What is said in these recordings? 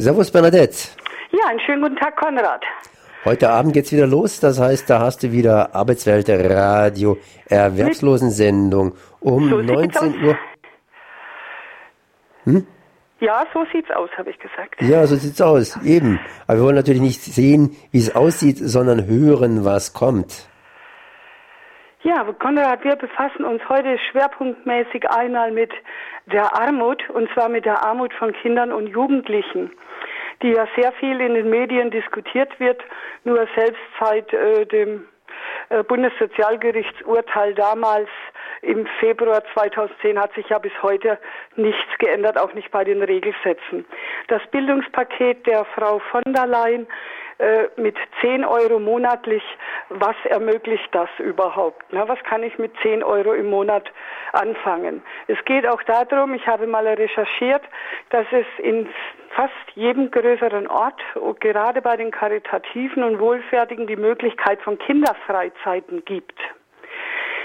Servus Bernadette. Ja, einen schönen guten Tag, Konrad. Heute Abend geht's wieder los, das heißt, da hast du wieder Arbeitswelt Radio, Erwerbslosensendung um so 19 Uhr. Hm? Ja, so sieht's aus, habe ich gesagt. Ja, so sieht's aus, eben. Aber wir wollen natürlich nicht sehen, wie es aussieht, sondern hören, was kommt. Ja, Konrad, wir befassen uns heute schwerpunktmäßig einmal mit der Armut, und zwar mit der Armut von Kindern und Jugendlichen, die ja sehr viel in den Medien diskutiert wird, nur selbst seit äh, dem äh, Bundessozialgerichtsurteil damals im Februar 2010 hat sich ja bis heute nichts geändert, auch nicht bei den Regelsätzen. Das Bildungspaket der Frau von der Leyen mit 10 Euro monatlich, was ermöglicht das überhaupt? Na, was kann ich mit 10 Euro im Monat anfangen? Es geht auch darum, ich habe mal recherchiert, dass es in fast jedem größeren Ort, gerade bei den Karitativen und Wohlfertigen, die Möglichkeit von Kinderfreizeiten gibt.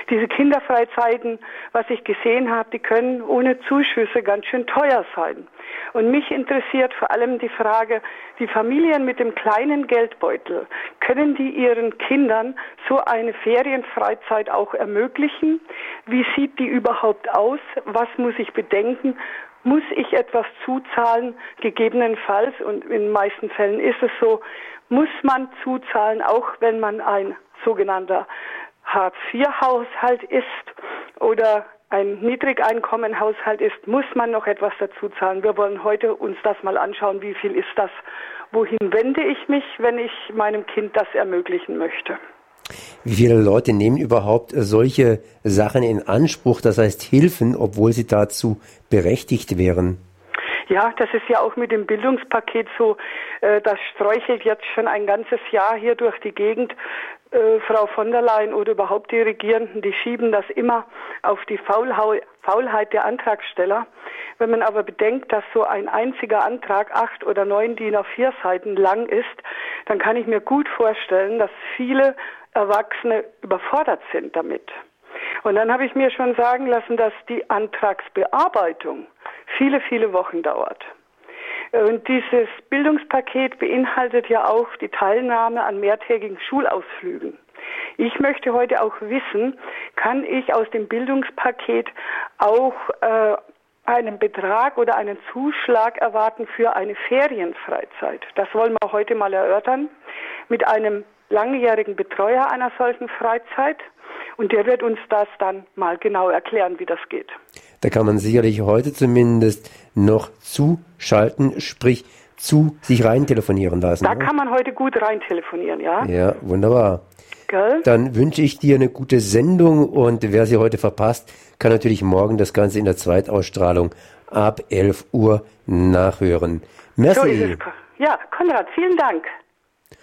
Diese Kinderfreizeiten, was ich gesehen habe, die können ohne Zuschüsse ganz schön teuer sein. Und mich interessiert vor allem die Frage, die Familien mit dem kleinen Geldbeutel, können die ihren Kindern so eine Ferienfreizeit auch ermöglichen? Wie sieht die überhaupt aus? Was muss ich bedenken? Muss ich etwas zuzahlen? Gegebenenfalls, und in den meisten Fällen ist es so, muss man zuzahlen, auch wenn man ein sogenannter Hartz-IV-Haushalt ist oder ein Niedrigeinkommenhaushalt ist, muss man noch etwas dazu zahlen. Wir wollen heute uns das mal anschauen, wie viel ist das, wohin wende ich mich, wenn ich meinem Kind das ermöglichen möchte. Wie viele Leute nehmen überhaupt solche Sachen in Anspruch, das heißt Hilfen, obwohl sie dazu berechtigt wären? Ja, das ist ja auch mit dem Bildungspaket so. Äh, das sträuchelt jetzt schon ein ganzes Jahr hier durch die Gegend. Äh, Frau von der Leyen oder überhaupt die Regierenden, die schieben das immer auf die Faulheit der Antragsteller. Wenn man aber bedenkt, dass so ein einziger Antrag acht oder neun DIN auf vier Seiten lang ist, dann kann ich mir gut vorstellen, dass viele Erwachsene überfordert sind damit. Und dann habe ich mir schon sagen lassen, dass die Antragsbearbeitung viele, viele Wochen dauert. Und dieses Bildungspaket beinhaltet ja auch die Teilnahme an mehrtägigen Schulausflügen. Ich möchte heute auch wissen, kann ich aus dem Bildungspaket auch äh, einen Betrag oder einen Zuschlag erwarten für eine Ferienfreizeit? Das wollen wir heute mal erörtern mit einem langjährigen Betreuer einer solchen Freizeit. Und der wird uns das dann mal genau erklären, wie das geht. Da kann man sicherlich heute zumindest noch zuschalten, sprich zu sich rein telefonieren lassen. Da oder? kann man heute gut rein telefonieren, ja. Ja, wunderbar. Gell? Dann wünsche ich dir eine gute Sendung und wer sie heute verpasst, kann natürlich morgen das Ganze in der Zweitausstrahlung ab 11 Uhr nachhören. Merci. So ja, Konrad, vielen Dank.